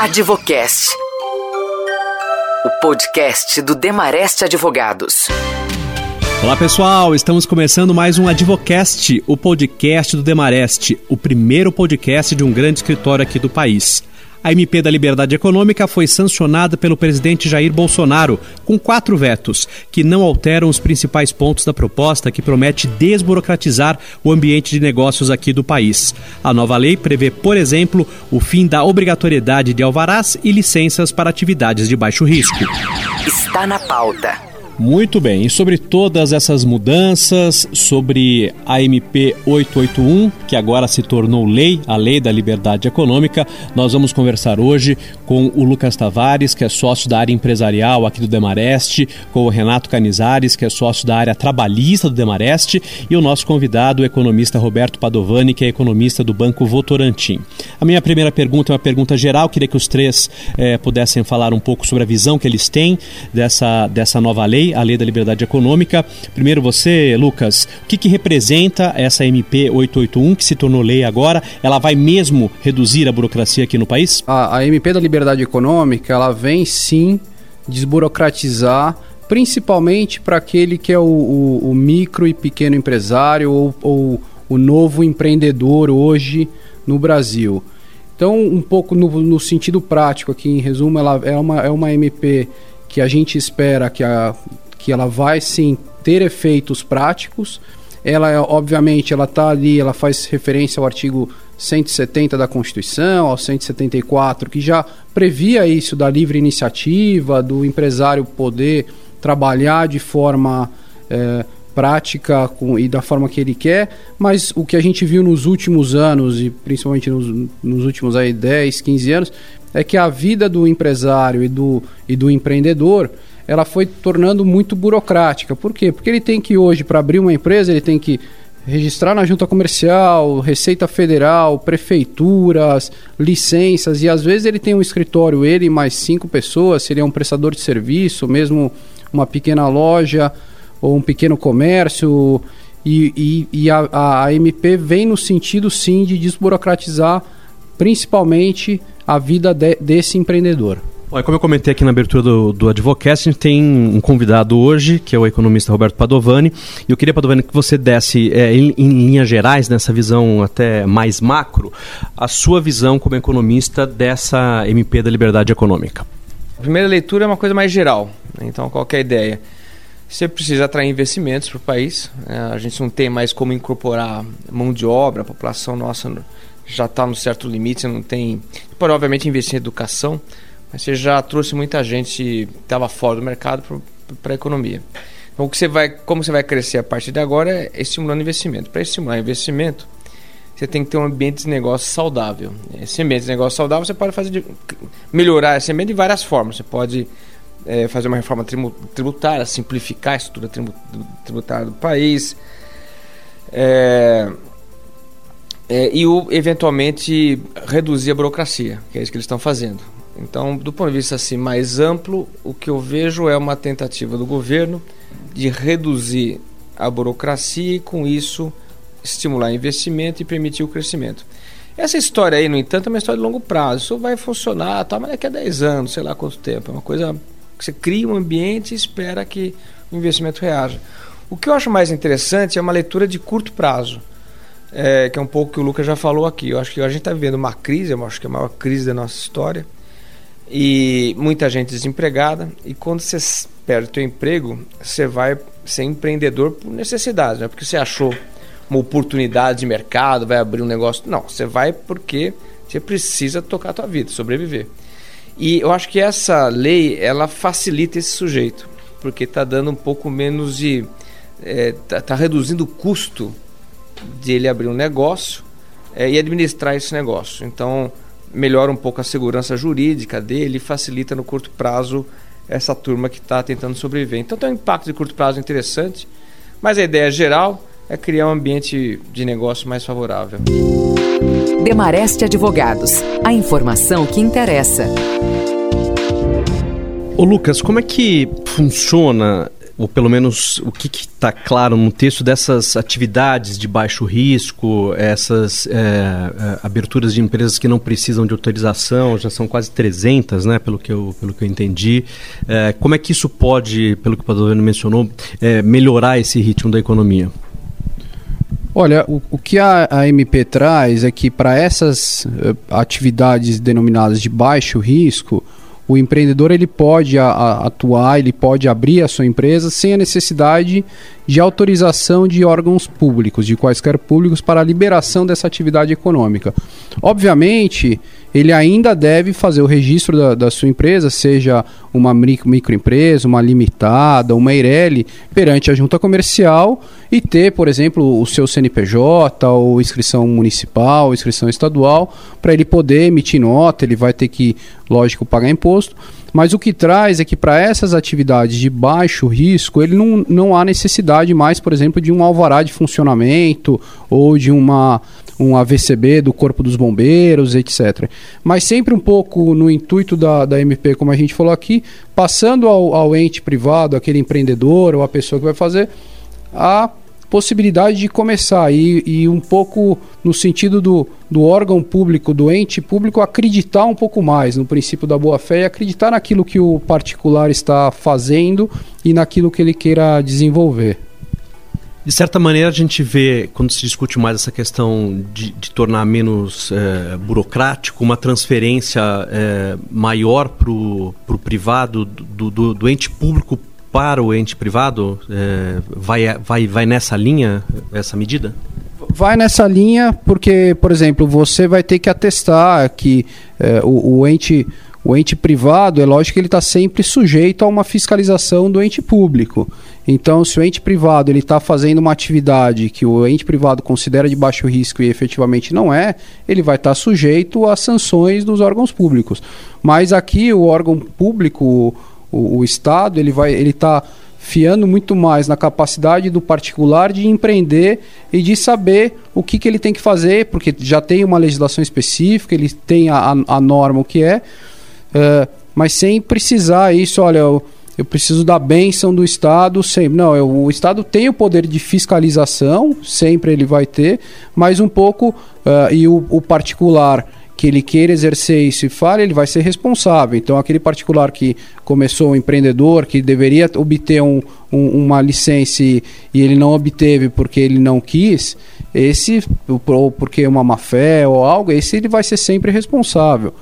Advocast. O podcast do Demarest Advogados. Olá pessoal, estamos começando mais um Advocast, o podcast do Demarest, o primeiro podcast de um grande escritório aqui do país. A MP da Liberdade Econômica foi sancionada pelo presidente Jair Bolsonaro, com quatro vetos, que não alteram os principais pontos da proposta que promete desburocratizar o ambiente de negócios aqui do país. A nova lei prevê, por exemplo, o fim da obrigatoriedade de alvarás e licenças para atividades de baixo risco. Está na pauta. Muito bem, e sobre todas essas mudanças, sobre a MP 881, que agora se tornou lei, a Lei da Liberdade Econômica, nós vamos conversar hoje com o Lucas Tavares, que é sócio da área empresarial aqui do Demareste, com o Renato Canizares, que é sócio da área trabalhista do Demareste, e o nosso convidado, o economista Roberto Padovani, que é economista do Banco Votorantim. A minha primeira pergunta é uma pergunta geral, queria que os três eh, pudessem falar um pouco sobre a visão que eles têm dessa, dessa nova lei a Lei da Liberdade Econômica. Primeiro você, Lucas, o que, que representa essa MP 881 que se tornou lei agora? Ela vai mesmo reduzir a burocracia aqui no país? A, a MP da Liberdade Econômica, ela vem sim desburocratizar principalmente para aquele que é o, o, o, micro e pequeno empresário ou, ou, o novo empreendedor hoje no Brasil. Então, um pouco no, no, sentido prático aqui, em resumo, ela é uma, é uma MP que a gente espera que, a, que ela vai sim ter efeitos práticos. Ela, é, obviamente, ela está ali, ela faz referência ao artigo 170 da Constituição, ao 174, que já previa isso da livre iniciativa, do empresário poder trabalhar de forma é, prática com, e da forma que ele quer, mas o que a gente viu nos últimos anos, e principalmente nos, nos últimos aí, 10, 15 anos, é que a vida do empresário e do, e do empreendedor ela foi tornando muito burocrática. Por quê? Porque ele tem que hoje, para abrir uma empresa, ele tem que registrar na junta comercial, Receita Federal, prefeituras, licenças, e às vezes ele tem um escritório, ele mais cinco pessoas, seria um prestador de serviço, mesmo uma pequena loja ou um pequeno comércio. E, e, e a, a MP vem no sentido sim de desburocratizar principalmente a vida de, desse empreendedor. Olha, como eu comentei aqui na abertura do, do Advocast, a gente tem um convidado hoje, que é o economista Roberto Padovani. E eu queria, Padovani, que você desse, é, em, em, linhas gerais, nessa visão até mais macro, a sua visão como economista dessa MP da liberdade econômica. A primeira leitura é uma coisa mais geral, né? então qualquer ideia. Você precisa atrair investimentos para o país. Né? A gente não tem mais como incorporar mão de obra, a população nossa já está no certo limite, você não tem. Pode, obviamente, investir em educação, mas você já trouxe muita gente que estava fora do mercado para a economia. Então, o que você vai, como você vai crescer a partir de agora é estimulando investimento. Para estimular investimento, você tem que ter um ambiente de negócio saudável. Esse ambiente de negócio saudável você pode fazer de, melhorar esse ambiente de várias formas. Você pode é, fazer uma reforma tributária, simplificar a estrutura tributária do país. É, é, e o, eventualmente reduzir a burocracia, que é isso que eles estão fazendo. Então, do ponto de vista assim mais amplo, o que eu vejo é uma tentativa do governo de reduzir a burocracia e com isso estimular investimento e permitir o crescimento. Essa história aí, no entanto, é uma história de longo prazo. Isso vai funcionar, tá, mas daqui a 10 anos, sei lá quanto tempo. É uma coisa você cria um ambiente e espera que o investimento reaja. O que eu acho mais interessante é uma leitura de curto prazo é, que é um pouco que o Lucas já falou aqui. Eu acho que a gente está vivendo uma crise, eu acho que é a maior crise da nossa história, e muita gente desempregada. E quando você perde o seu emprego, você vai ser empreendedor por necessidade, não é porque você achou uma oportunidade de mercado, vai abrir um negócio. Não, você vai porque você precisa tocar a tua vida, sobreviver. E eu acho que essa lei ela facilita esse sujeito, porque está dando um pouco menos de. está é, tá, tá reduzindo o custo de ele abrir um negócio é, e administrar esse negócio. Então, melhora um pouco a segurança jurídica dele facilita no curto prazo essa turma que está tentando sobreviver. Então, tem um impacto de curto prazo interessante, mas a ideia geral é criar um ambiente de negócio mais favorável. Demareste Advogados, a informação que interessa. Ô Lucas, como é que funciona ou pelo menos o que está claro no texto dessas atividades de baixo risco, essas é, é, aberturas de empresas que não precisam de autorização, já são quase 300, né, pelo que eu, pelo que eu entendi. É, como é que isso pode, pelo que o Padovano mencionou, é, melhorar esse ritmo da economia? Olha, o, o que a, a, MP traz é que para essas uh, atividades denominadas de baixo risco, o empreendedor ele pode a, a, atuar, ele pode abrir a sua empresa sem a necessidade de autorização de órgãos públicos, de quaisquer públicos, para a liberação dessa atividade econômica. Obviamente, ele ainda deve fazer o registro da, da sua empresa, seja uma micro, microempresa, uma limitada, uma Eireli, perante a junta comercial e ter, por exemplo, o seu CNPJ ou inscrição municipal, inscrição estadual, para ele poder emitir nota, ele vai ter que, lógico, pagar imposto. Mas o que traz é que para essas atividades de baixo risco, ele não, não há necessidade mais, por exemplo, de um alvará de funcionamento ou de uma um AVCB do Corpo dos Bombeiros, etc. Mas sempre um pouco no intuito da, da MP, como a gente falou aqui, passando ao, ao ente privado, aquele empreendedor ou a pessoa que vai fazer, a possibilidade de começar e, e um pouco no sentido do, do órgão público, do ente público, acreditar um pouco mais no princípio da boa-fé e acreditar naquilo que o particular está fazendo e naquilo que ele queira desenvolver. De certa maneira, a gente vê, quando se discute mais essa questão de, de tornar menos é, burocrático, uma transferência é, maior para o privado, do, do, do, ente público para o ente privado? É, vai, vai, vai nessa linha, essa medida? Vai nessa linha porque, por exemplo, você vai ter que atestar que o, o ente o ente privado, é lógico que ele está sempre sujeito a uma fiscalização do ente público. Então, se o ente privado ele está fazendo uma atividade que o ente privado considera de baixo risco e efetivamente não é, ele vai estar tá sujeito a sanções dos órgãos públicos. Mas aqui o órgão público, o, o Estado, ele vai, ele está fiando muito mais na capacidade do particular de empreender e de saber o que, que ele tem que fazer, porque já tem uma legislação específica, ele tem a, a, norma o que é, uh, mas sem precisar isso, olha, eu, eu preciso da benção do Estado sempre. Não, eu, o Estado tem o poder de fiscalização, sempre ele vai ter, mas um pouco, uh, e o, o particular que ele queira exercer isso e fale, ele vai ser responsável. Então, aquele particular que começou um empreendedor, que deveria obter um, um, uma licença e, e, ele não obteve porque ele não quis, esse, ou porque é uma má fé ou algo, esse ele vai ser sempre responsável.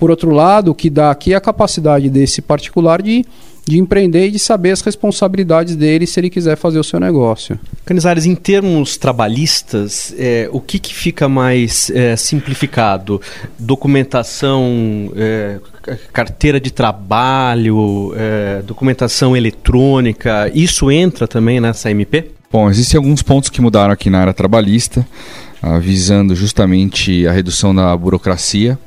Por outro lado, o que dá aqui é a capacidade desse particular de, de empreender e de saber as responsabilidades dele se ele quiser fazer o seu negócio. Canizares, em termos trabalhistas, é, o que, que fica mais é, simplificado? Documentação, é, carteira de trabalho, é, documentação eletrônica, isso entra também nessa MP? Bom, existem alguns pontos que mudaram aqui na área trabalhista, ah, visando justamente a redução da burocracia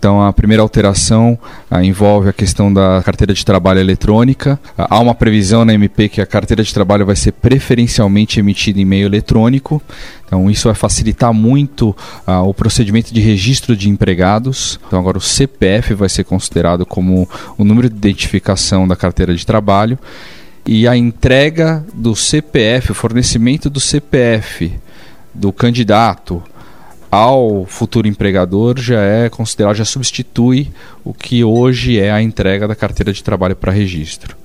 então, a primeira alteração ah, envolve a questão da carteira de trabalho eletrônica. Ah, há uma previsão na MP que a carteira de trabalho vai ser preferencialmente emitida em meio eletrônico. Então, isso vai facilitar muito ah, o procedimento de registro de empregados. Então, agora o CPF vai ser considerado como o número de identificação da carteira de trabalho. E a entrega do CPF, o fornecimento do CPF do candidato ao futuro empregador já é considerado, já substitui o que hoje é a entrega da carteira de trabalho para registro.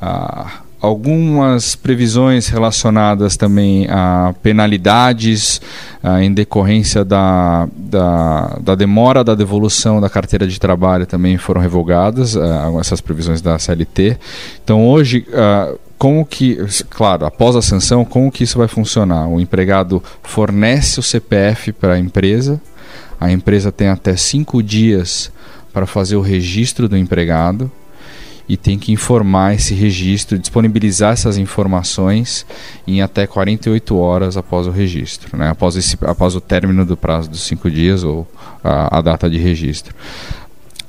Ah, algumas previsões relacionadas também a penalidades ah, em decorrência da, da, da, demora da devolução da carteira de trabalho também foram revogadas, ah, essas previsões da CLT. Então hoje ah, como que, claro, após a sanção, como que isso vai funcionar? O empregado fornece o CPF para a empresa, a empresa tem até cinco dias para fazer o registro do empregado e tem que informar esse registro, disponibilizar essas informações em até 48 horas após o registro, né? após, esse, após o término do prazo dos cinco dias ou a, a data de registro.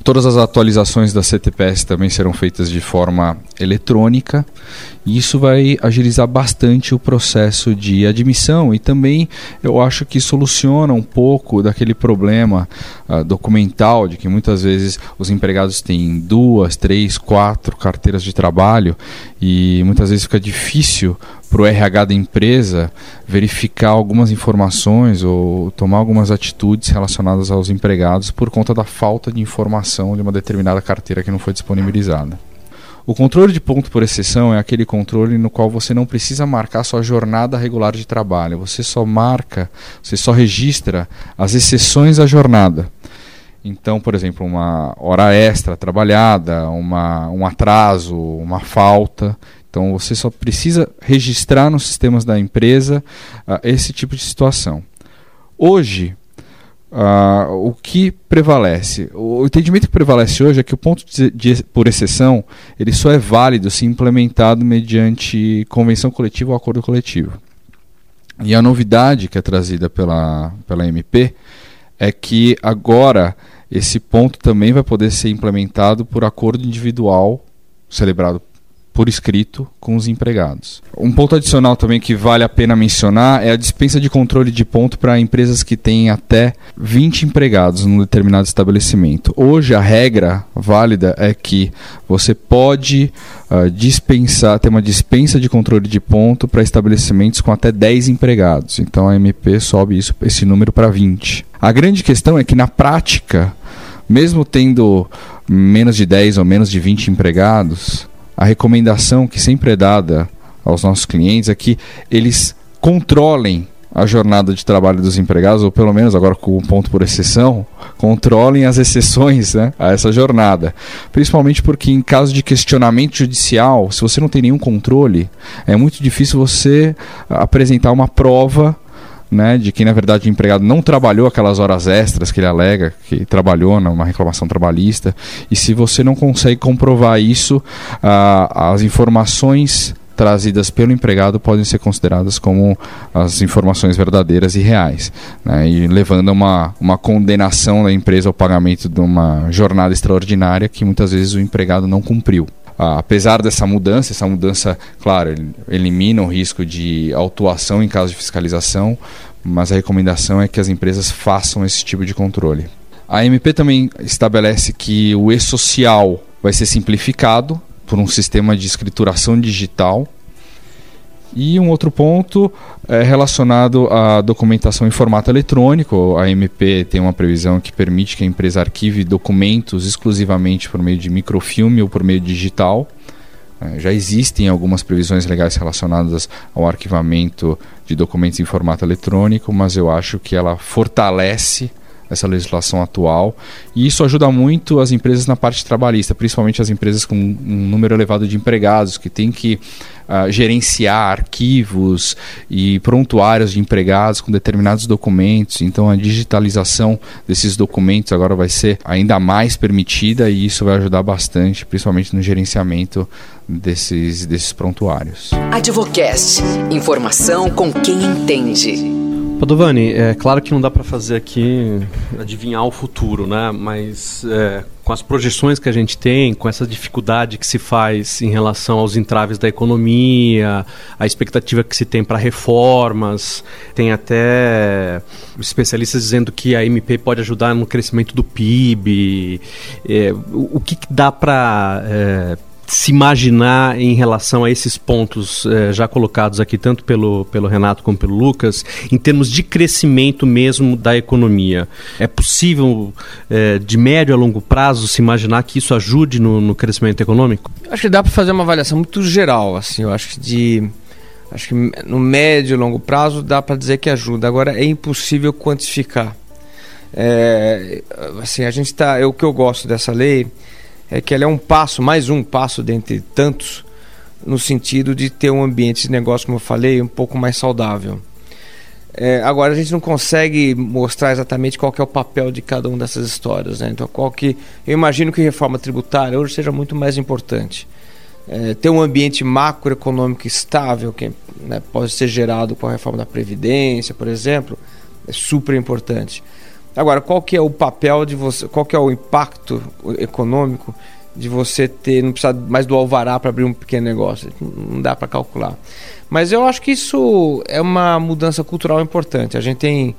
Todas as atualizações da CTPS também serão feitas de forma eletrônica e isso vai agilizar bastante o processo de admissão e também eu acho que soluciona um pouco daquele problema uh, documental de que muitas vezes os empregados têm duas, três, quatro carteiras de trabalho e muitas vezes fica difícil para o RH da empresa verificar algumas informações ou tomar algumas atitudes relacionadas aos empregados por conta da falta de informação de uma determinada carteira que não foi disponibilizada. O controle de ponto por exceção é aquele controle no qual você não precisa marcar sua jornada regular de trabalho, você só marca, você só registra as exceções à jornada. Então, por exemplo, uma hora extra trabalhada, uma, um atraso, uma falta. Então você só precisa registrar nos sistemas da empresa uh, esse tipo de situação. Hoje, uh, o que prevalece? O entendimento que prevalece hoje é que o ponto de, de, por exceção ele só é válido se implementado mediante convenção coletiva ou acordo coletivo. E a novidade que é trazida pela, pela MP é que agora esse ponto também vai poder ser implementado por acordo individual celebrado por escrito com os empregados. Um ponto adicional também que vale a pena mencionar é a dispensa de controle de ponto para empresas que têm até 20 empregados num determinado estabelecimento. Hoje a regra válida é que você pode uh, dispensar, ter uma dispensa de controle de ponto para estabelecimentos com até 10 empregados. Então a MP sobe isso, esse número para 20. A grande questão é que na prática, mesmo tendo menos de 10 ou menos de 20 empregados, a recomendação que sempre é dada aos nossos clientes é que eles controlem a jornada de trabalho dos empregados, ou pelo menos agora com um ponto por exceção, controlem as exceções né, a essa jornada. Principalmente porque, em caso de questionamento judicial, se você não tem nenhum controle, é muito difícil você apresentar uma prova né, de que na verdade o empregado não trabalhou aquelas horas extras que ele alega que trabalhou numa reclamação trabalhista e se você não consegue comprovar isso, ah, as informações trazidas pelo empregado podem ser consideradas como as informações verdadeiras e reais, né, e levando a uma, uma condenação da empresa ao pagamento de uma jornada extraordinária que muitas vezes o empregado não cumpriu. Ah, apesar dessa mudança, essa mudança, claro, elimina o risco de autuação em caso de fiscalização, mas a recomendação é que as empresas façam esse tipo de controle. A MP também estabelece que o e-social vai ser simplificado por um sistema de escrituração digital e um outro ponto é relacionado à documentação em formato eletrônico. A MP tem uma previsão que permite que a empresa arquive documentos exclusivamente por meio de microfilme ou por meio digital. É, já existem algumas previsões legais relacionadas ao arquivamento de documentos em formato eletrônico, mas eu acho que ela fortalece essa legislação atual. E isso ajuda muito as empresas na parte trabalhista, principalmente as empresas com um número elevado de empregados, que têm que uh, gerenciar arquivos e prontuários de empregados com determinados documentos. Então a digitalização desses documentos agora vai ser ainda mais permitida e isso vai ajudar bastante, principalmente no gerenciamento desses, desses prontuários. Advocast. Informação com quem entende. Padovani, é claro que não dá para fazer aqui adivinhar o futuro, né? Mas é, com as projeções que a gente tem, com essa dificuldade que se faz em relação aos entraves da economia, a expectativa que se tem para reformas, tem até especialistas dizendo que a MP pode ajudar no crescimento do PIB. É, o, que, que dá para é, se imaginar em relação a esses pontos eh, já colocados aqui, tanto pelo, pelo Renato como pelo Lucas, em termos de crescimento mesmo da economia? É possível, eh, de médio a longo prazo, se imaginar que isso ajude no, no crescimento econômico? Acho que dá para fazer uma avaliação muito geral, assim, eu acho que de. Acho que no médio e longo prazo dá para dizer que ajuda. Agora é impossível quantificar. É, assim, a gente está. O que eu gosto dessa lei é que ela é um passo, mais um passo dentre tantos, no sentido de ter um ambiente de negócio, como eu falei, um pouco mais saudável. É, agora a gente não consegue mostrar exatamente qual é o papel de cada uma dessas histórias, né? Então qual que eu imagino que reforma tributária hoje seja muito mais importante. É, ter um ambiente macroeconômico estável que né, pode ser gerado com a reforma da previdência, por exemplo, é super importante. Agora, qual que é o papel de você, qual que é o impacto econômico de você ter, não precisar mais do alvará para abrir um pequeno negócio, não dá para calcular. Mas eu acho que isso é uma mudança cultural importante. A gente tem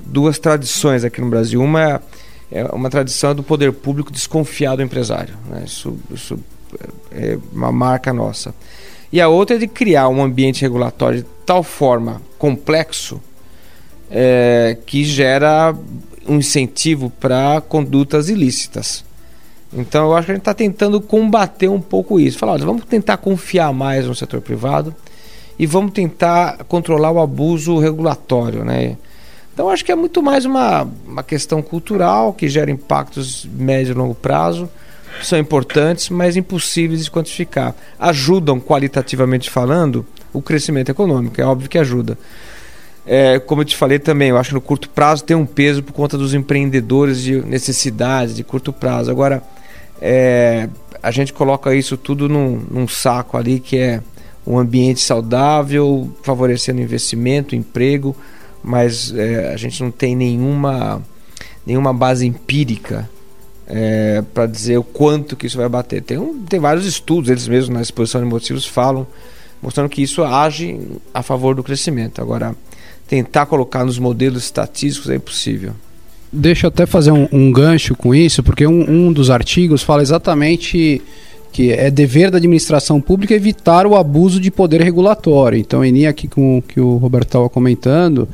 duas tradições aqui no Brasil. Uma é uma tradição do poder público desconfiar do empresário. Né? Isso, isso é uma marca nossa. E a outra é de criar um ambiente regulatório de tal forma complexo é, que gera um incentivo para condutas ilícitas. Então eu acho que a gente está tentando combater um pouco isso. Falar, olha, vamos tentar confiar mais no setor privado e vamos tentar controlar o abuso regulatório, né? Então acho que é muito mais uma, uma questão cultural que gera impactos médio e longo prazo, são importantes, mas impossíveis de quantificar. Ajudam qualitativamente falando o crescimento econômico, é óbvio que ajuda. É, como eu te falei também, eu acho que no curto prazo tem um peso por conta dos empreendedores de necessidades de curto prazo. Agora, é, a gente coloca isso tudo num, num saco ali que é um ambiente saudável, favorecendo investimento, emprego, mas é, a gente não tem nenhuma, nenhuma base empírica é, para dizer o quanto que isso vai bater. Tem, um, tem vários estudos, eles mesmos na exposição de motivos falam, mostrando que isso age a favor do crescimento. Agora, tentar colocar nos modelos estatísticos é impossível. Deixa eu até fazer um, um gancho com isso, porque um, um dos artigos fala exatamente que é dever da administração pública evitar o abuso de poder regulatório. Então, em linha aqui com o que o Roberto estava comentando,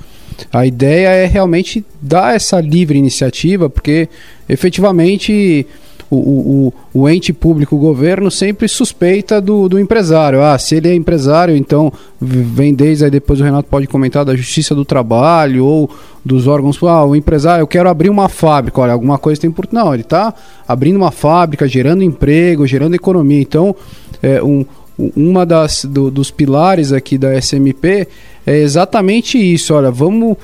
a ideia é realmente dar essa livre iniciativa, porque efetivamente o, o, o, ente público, o governo, sempre suspeita do, do empresário. Ah, se ele é empresário, então vem desde aí depois o Renato pode comentar da justiça do trabalho ou dos órgãos. Ah, o empresário, eu quero abrir uma fábrica. Olha, alguma coisa tem por. Não, ele está abrindo uma fábrica, gerando emprego, gerando economia. Então, é, um, uma das do, dos pilares aqui da SMP é exatamente isso. Olha, vamos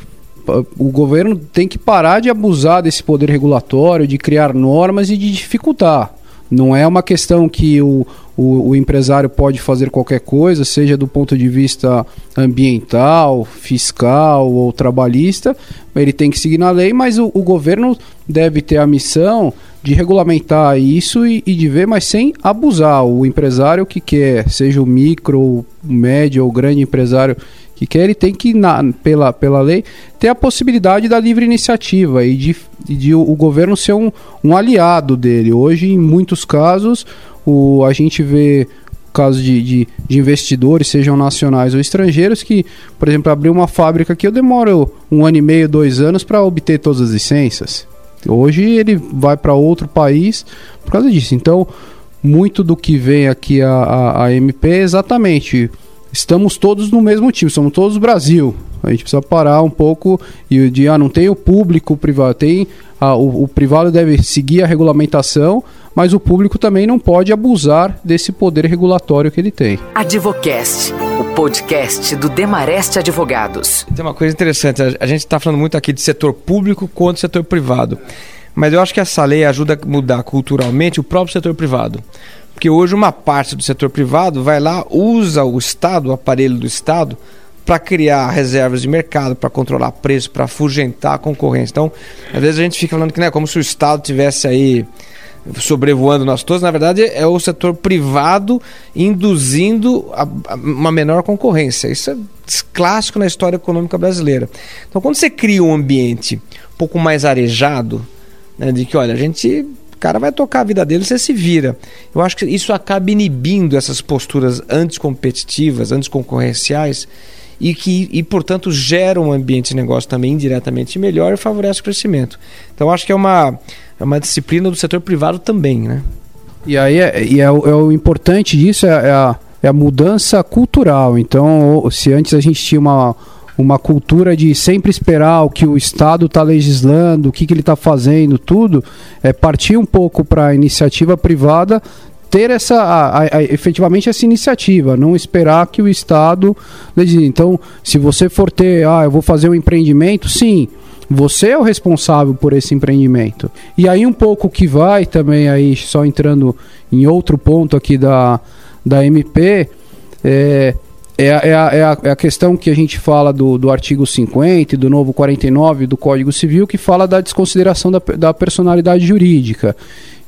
o governo tem que parar de abusar desse poder regulatório, de criar normas e de dificultar. Não é uma questão que o, o, o, empresário pode fazer qualquer coisa, seja do ponto de vista ambiental, fiscal ou trabalhista, ele tem que seguir na lei, mas o, o governo deve ter a missão de regulamentar isso e, e, de ver, mas sem abusar. O empresário que quer, seja o micro, o médio ou grande empresário que quer, ele tem que, na, pela, pela lei, ter a possibilidade da livre iniciativa e de, de o, governo ser um, um aliado dele. Hoje, em muitos casos, o, a gente vê casos de, de, de, investidores, sejam nacionais ou estrangeiros, que, por exemplo, abrir uma fábrica aqui, eu demoro um ano e meio, dois anos para obter todas as licenças. Hoje ele vai para outro país por causa disso. Então, muito do que vem aqui a, a, a MP é exatamente estamos todos no mesmo time, somos todos Brasil. A gente precisa parar um pouco e de ah, não tem o público o privado, tem ah, o, o, privado deve seguir a regulamentação, mas o público também não pode abusar desse poder regulatório que ele tem. Advocast, o podcast do Demareste Advogados. Tem uma coisa interessante, a gente está falando muito aqui de setor público contra setor privado, mas eu acho que essa lei ajuda a mudar culturalmente o próprio setor privado. Porque hoje uma parte do setor privado vai lá, usa o Estado, o aparelho do Estado, para criar reservas de mercado, para controlar preço, para afugentar a concorrência. Então, às vezes a gente fica falando que é como se o Estado tivesse aí sobrevoando nós todos, na verdade é o setor privado induzindo a, a uma menor concorrência. Isso é clássico na história econômica brasileira. Então, quando você cria um ambiente um pouco mais arejado, né, de que, olha, a gente cara vai tocar a vida dele, você se vira. Eu acho que isso acaba inibindo essas posturas anticompetitivas, anticoncorrenciais e que, e, portanto, gera um ambiente de negócio também indiretamente melhor e favorece o crescimento. Então, acho que é uma, é uma disciplina do setor privado também, né? E aí, é, e é, o, é o importante disso é, é, a, é a mudança cultural. Então, se antes a gente tinha uma uma cultura de sempre esperar o que o Estado está legislando, o que, que ele está fazendo, tudo, é partir um pouco para a iniciativa privada ter essa a, a, efetivamente essa iniciativa, não esperar que o Estado legisle. Então, se você for ter, ah, eu vou fazer um empreendimento, sim, você é o responsável por esse empreendimento. E aí um pouco que vai também aí só entrando em outro ponto aqui da da MP, é, é, é, a, é, a, é a questão que a gente fala do, do artigo 50 e do novo 49 do Código Civil, que fala da desconsideração da, da personalidade jurídica,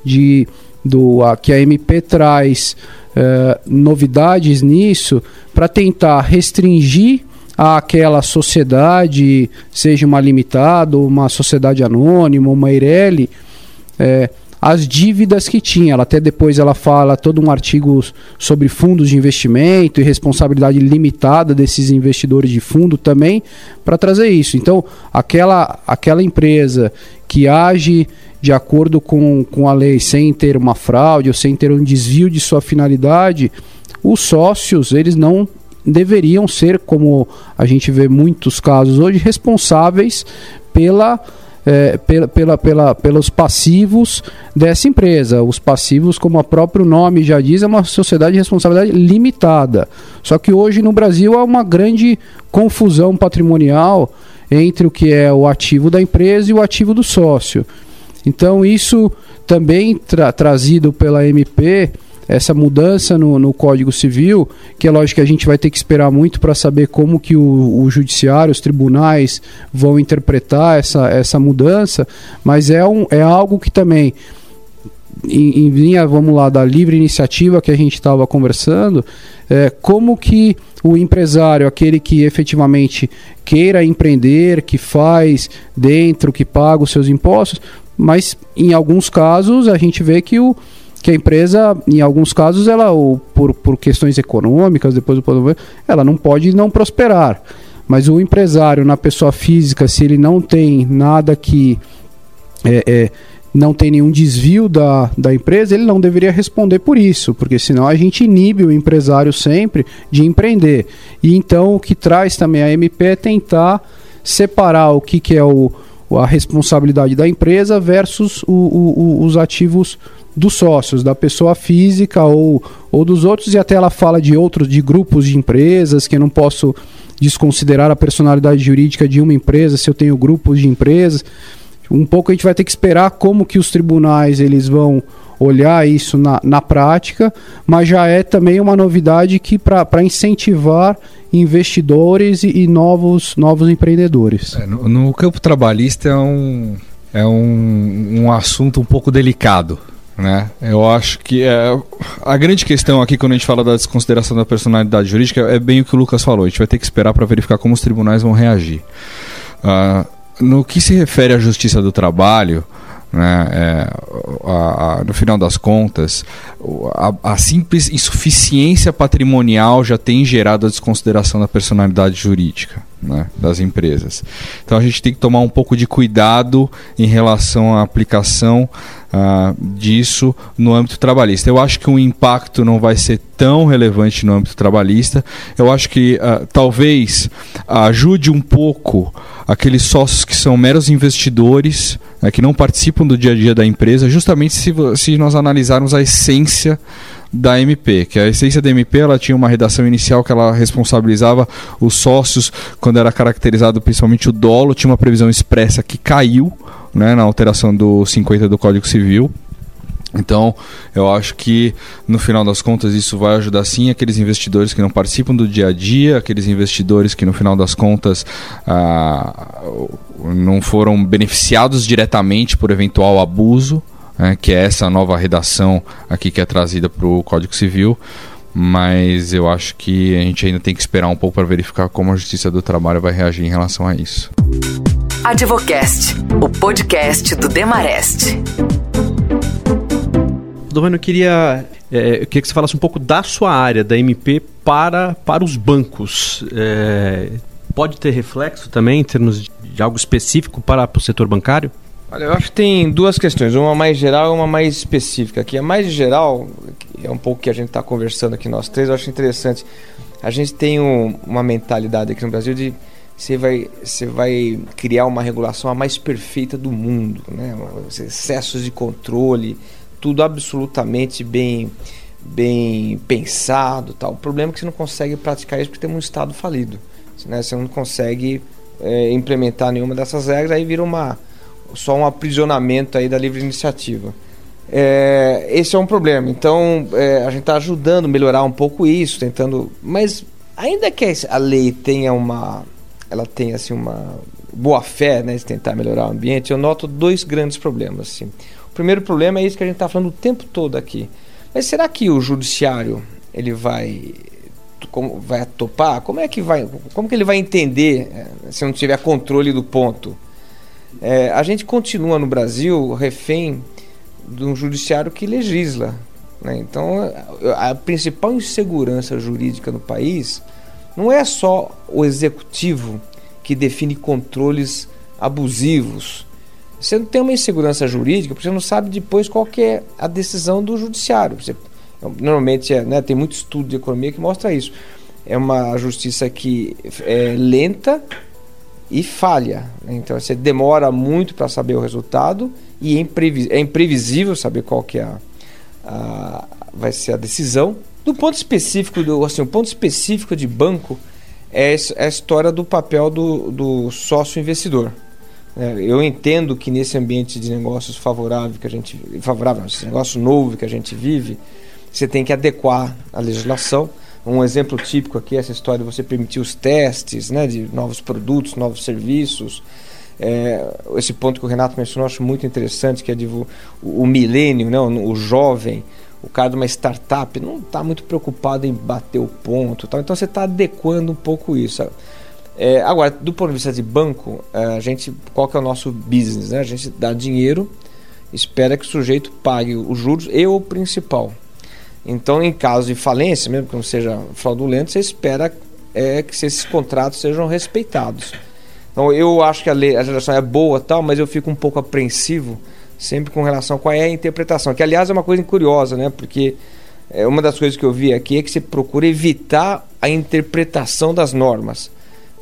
de, do, a, que a MP traz uh, novidades nisso para tentar restringir àquela sociedade, seja uma limitada, uma sociedade anônima, uma Eireli, é, as dívidas que tinha. Ela até depois ela fala todo um artigo sobre fundos de investimento e responsabilidade limitada desses investidores de fundo também para trazer isso. Então, aquela, aquela empresa que age de acordo com, com a lei sem ter uma fraude ou sem ter um desvio de sua finalidade, os sócios eles não deveriam ser, como a gente vê muitos casos hoje, responsáveis pela, é, pela, pela, pela, pelos passivos dessa empresa. Os passivos, como o próprio nome já diz, é uma sociedade de responsabilidade limitada. Só que hoje no Brasil há uma grande confusão patrimonial entre o que é o ativo da empresa e o ativo do sócio. Então, isso também tra trazido pela MP essa mudança no, no, Código Civil, que é lógico que a gente vai ter que esperar muito para saber como que o, o, judiciário, os tribunais vão interpretar essa, essa mudança, mas é, um, é algo que também em, em linha, vamos lá, da livre iniciativa que a gente estava conversando, é, como que o empresário, aquele que efetivamente queira empreender, que faz dentro, que paga os seus impostos, mas em alguns casos a gente vê que o, que a empresa, em alguns casos, ela, ou por, por questões econômicas, depois do ela não pode não prosperar. Mas o empresário, na pessoa física, se ele não tem nada que. É, é, não tem nenhum desvio da, da empresa, ele não deveria responder por isso, porque senão a gente inibe o empresário sempre de empreender. E então o que traz também a MP é tentar separar o que, que é o, a responsabilidade da empresa versus o, o, os ativos dos sócios, da pessoa física ou, ou dos outros, e até ela fala de outros, de grupos de empresas, que eu não posso desconsiderar a personalidade jurídica de uma empresa se eu tenho grupos de empresas. Um pouco a gente vai ter que esperar como que os tribunais eles vão olhar isso na, na prática, mas já é também uma novidade que para incentivar investidores e, e, novos, novos empreendedores. É, no, no, campo trabalhista é um, é um, um assunto um pouco delicado. Né? Eu acho que é, a grande questão aqui quando a gente fala da desconsideração da personalidade jurídica é bem o que o Lucas falou. A gente vai ter que esperar para verificar como os tribunais vão reagir. Uh, no que se refere à justiça do trabalho, né? É, a, a, no final das contas, a, a, simples insuficiência patrimonial já tem gerado a desconsideração da personalidade jurídica né? das empresas. Então a gente tem que tomar um pouco de cuidado em relação à aplicação uh, disso no âmbito trabalhista. Eu acho que o impacto não vai ser tão relevante no âmbito trabalhista. Eu acho que uh, talvez ajude um pouco aqueles sócios que são meros investidores, né, que não participam do dia a dia da empresa, justamente se, se nós analisarmos a essência da MP, que a essência da MP ela tinha uma redação inicial que ela responsabilizava os sócios quando era caracterizado principalmente o dolo, tinha uma previsão expressa que caiu né, na alteração do 50 do Código Civil. Então, eu acho que no final das contas isso vai ajudar sim aqueles investidores que não participam do dia a dia, aqueles investidores que no final das contas ah, não foram beneficiados diretamente por eventual abuso, né, que é essa nova redação aqui que é trazida para o Código Civil. Mas eu acho que a gente ainda tem que esperar um pouco para verificar como a Justiça do Trabalho vai reagir em relação a isso. Advocast, o podcast do Demarest. Domênio, eu queria, é, eu queria que você falasse um pouco da sua área, da MP, para, para os bancos. É, pode ter reflexo também em termos de, de algo específico para, para o setor bancário? Olha, eu acho que tem duas questões, uma mais geral e uma mais específica. Aqui a mais geral é um pouco que a gente está conversando aqui nós três. Eu acho interessante. A gente tem um, uma mentalidade aqui no Brasil de você vai, você vai criar uma regulação a mais perfeita do mundo, né? excessos de controle, tudo absolutamente bem, bem pensado. Tal. O problema é que você não consegue praticar isso porque tem um Estado falido. Né? Você não consegue é, implementar nenhuma dessas regras, aí vira uma, só um aprisionamento aí da livre iniciativa. É, esse é um problema. Então, é, a gente está ajudando a melhorar um pouco isso, tentando. Mas ainda que a lei tenha uma, ela tenha assim uma boa fé, né, de tentar melhorar o ambiente, eu noto dois grandes problemas. Assim. O primeiro problema é isso que a gente está falando o tempo todo aqui. Mas será que o judiciário ele vai como vai topar? Como é que vai? Como que ele vai entender eh, se não tiver controle do ponto? É, a gente continua no Brasil refém de um judiciário que legisla. Né? Então, a principal insegurança jurídica no país não é só o executivo que define controles abusivos. Você não tem uma insegurança jurídica porque você não sabe depois qual é a decisão do judiciário. Você, normalmente é, né, tem muito estudo de economia que mostra isso. É uma justiça que é lenta e falha. Né? Então você demora muito para saber o resultado e é, é imprevisível saber qual que é a, a, vai ser a decisão. Do ponto específico do assim, o ponto específico de banco é, é a história do papel do, do sócio investidor. É, eu entendo que nesse ambiente de negócios favorável que a gente favorável, esse negócio novo que a gente vive, você tem que adequar a legislação. Um exemplo típico aqui é essa história de você permitir os testes né, de novos produtos, novos serviços. É, esse ponto que o Renato mencionou, eu acho muito interessante, que é de, o, o milênio, né, o, o jovem, o cara de uma startup não está muito preocupado em bater o ponto. Tal. Então você está adequando um pouco isso. É, agora, do ponto de vista de banco, é, a gente, qual que é o nosso business? Né? A gente dá dinheiro, espera que o sujeito pague os juros e o principal. Então, em caso de falência, mesmo que não seja fraudulento, você espera é, que esses contratos sejam respeitados. Então, eu acho que a, lei, a legislação é boa, tal, mas eu fico um pouco apreensivo sempre com relação a qual é a interpretação. Que, aliás, é uma coisa curiosa, né? Porque é, uma das coisas que eu vi aqui é que você procura evitar a interpretação das normas.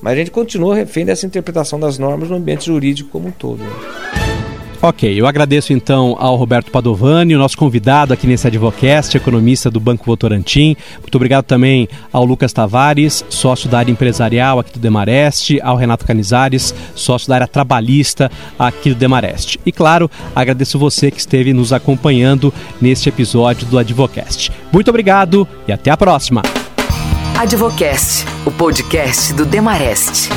Mas a gente continua refém dessa interpretação das normas no ambiente jurídico como um todo. Né? Ok, eu agradeço então ao Roberto Padovani, o nosso convidado aqui nesse Advocast, economista do Banco Votorantim. Muito obrigado também ao Lucas Tavares, sócio da área empresarial aqui do Demareste, ao Renato Canizares, sócio da área trabalhista aqui do Demareste. E claro, agradeço você que esteve nos acompanhando neste episódio do Advocast. Muito obrigado e até a próxima. Advocast, o podcast do Demareste.